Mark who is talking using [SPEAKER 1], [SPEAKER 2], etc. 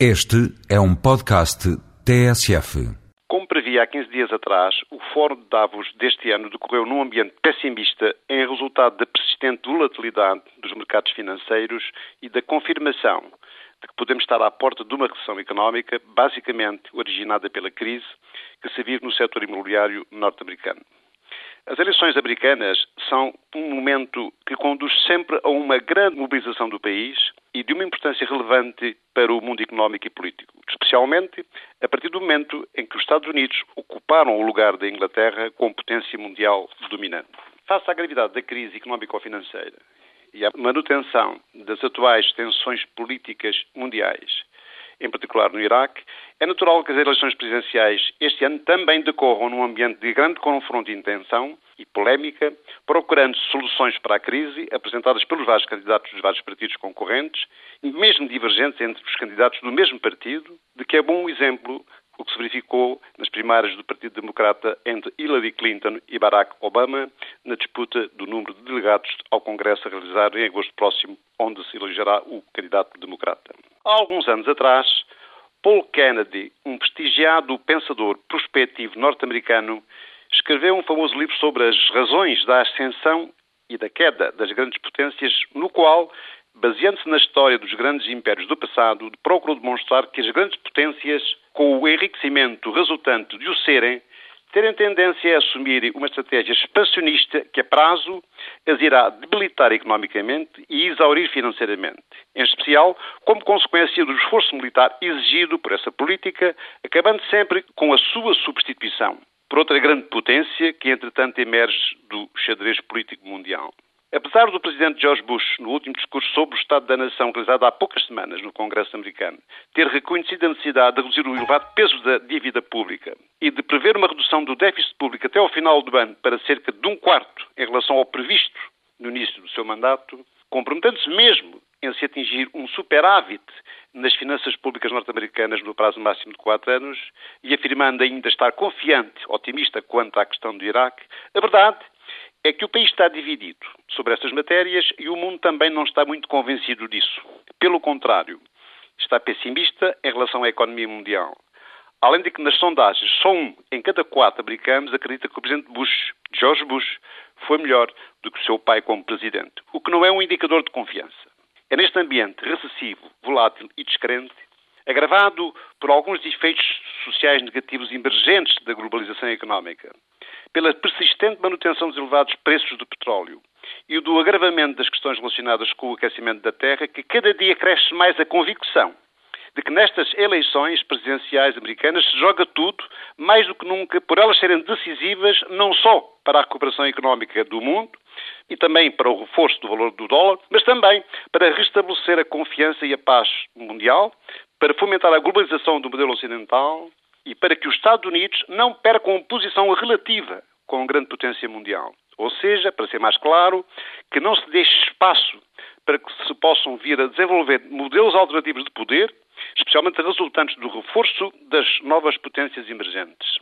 [SPEAKER 1] Este é um podcast TSF.
[SPEAKER 2] Como previa há 15 dias atrás, o Fórum de Davos deste ano decorreu num ambiente pessimista em resultado da persistente volatilidade dos mercados financeiros e da confirmação de que podemos estar à porta de uma recessão económica, basicamente originada pela crise que se vive no setor imobiliário norte-americano. As eleições americanas são um momento que conduz sempre a uma grande mobilização do país e de uma importância relevante para o mundo económico e político, especialmente a partir do momento em que os Estados Unidos ocuparam o lugar da Inglaterra como potência mundial dominante. Face à gravidade da crise económico-financeira e à manutenção das atuais tensões políticas mundiais, em particular no Iraque, é natural que as eleições presidenciais este ano também decorram num ambiente de grande confronto e tensão e polémica, procurando soluções para a crise apresentadas pelos vários candidatos dos vários partidos concorrentes, mesmo divergentes entre os candidatos do mesmo partido, de que é bom exemplo o que se verificou nas primárias do Partido Democrata entre Hillary Clinton e Barack Obama, na disputa do número de delegados ao Congresso a realizar em agosto próximo, onde se elegerá o candidato democrata. Há alguns anos atrás, Paul Kennedy, um prestigiado pensador prospectivo norte-americano, escreveu um famoso livro sobre as razões da ascensão e da queda das grandes potências, no qual, baseando-se na história dos grandes impérios do passado, procurou demonstrar que as grandes potências, com o enriquecimento resultante de o serem, terem tendência a assumir uma estratégia expansionista que, a prazo, as irá debilitar economicamente e exaurir financeiramente, em especial como consequência do esforço militar exigido por essa política, acabando sempre com a sua substituição por outra grande potência que, entretanto, emerge do xadrez político mundial. Apesar do presidente George Bush, no último discurso sobre o Estado da Nação realizado há poucas semanas no Congresso americano, ter reconhecido a necessidade de reduzir o elevado peso da dívida pública e de prever uma redução do déficit público até ao final do ano para cerca de um quarto em relação ao previsto no início do seu mandato, comprometendo-se mesmo em se atingir um superávit nas finanças públicas norte-americanas no prazo máximo de quatro anos e afirmando ainda estar confiante, otimista quanto à questão do Iraque, a verdade é que o país está dividido sobre estas matérias e o mundo também não está muito convencido disso. Pelo contrário, está pessimista em relação à economia mundial. Além de que nas sondagens só um em cada quatro americanos acredita que o presidente Bush, George Bush, foi melhor do que o seu pai como presidente, o que não é um indicador de confiança. É neste ambiente recessivo, volátil e descrente, agravado por alguns efeitos sociais negativos emergentes da globalização económica, pela persistente manutenção dos elevados preços do petróleo e do agravamento das questões relacionadas com o aquecimento da Terra, que cada dia cresce mais a convicção de que nestas eleições presidenciais americanas se joga tudo, mais do que nunca, por elas serem decisivas não só para a recuperação económica do mundo e também para o reforço do valor do dólar, mas também para restabelecer a confiança e a paz mundial, para fomentar a globalização do modelo ocidental e para que os Estados Unidos não percam posição relativa com a grande potência mundial. Ou seja, para ser mais claro, que não se deixe espaço para que se possam vir a desenvolver modelos alternativos de poder, especialmente resultantes do reforço das novas potências emergentes.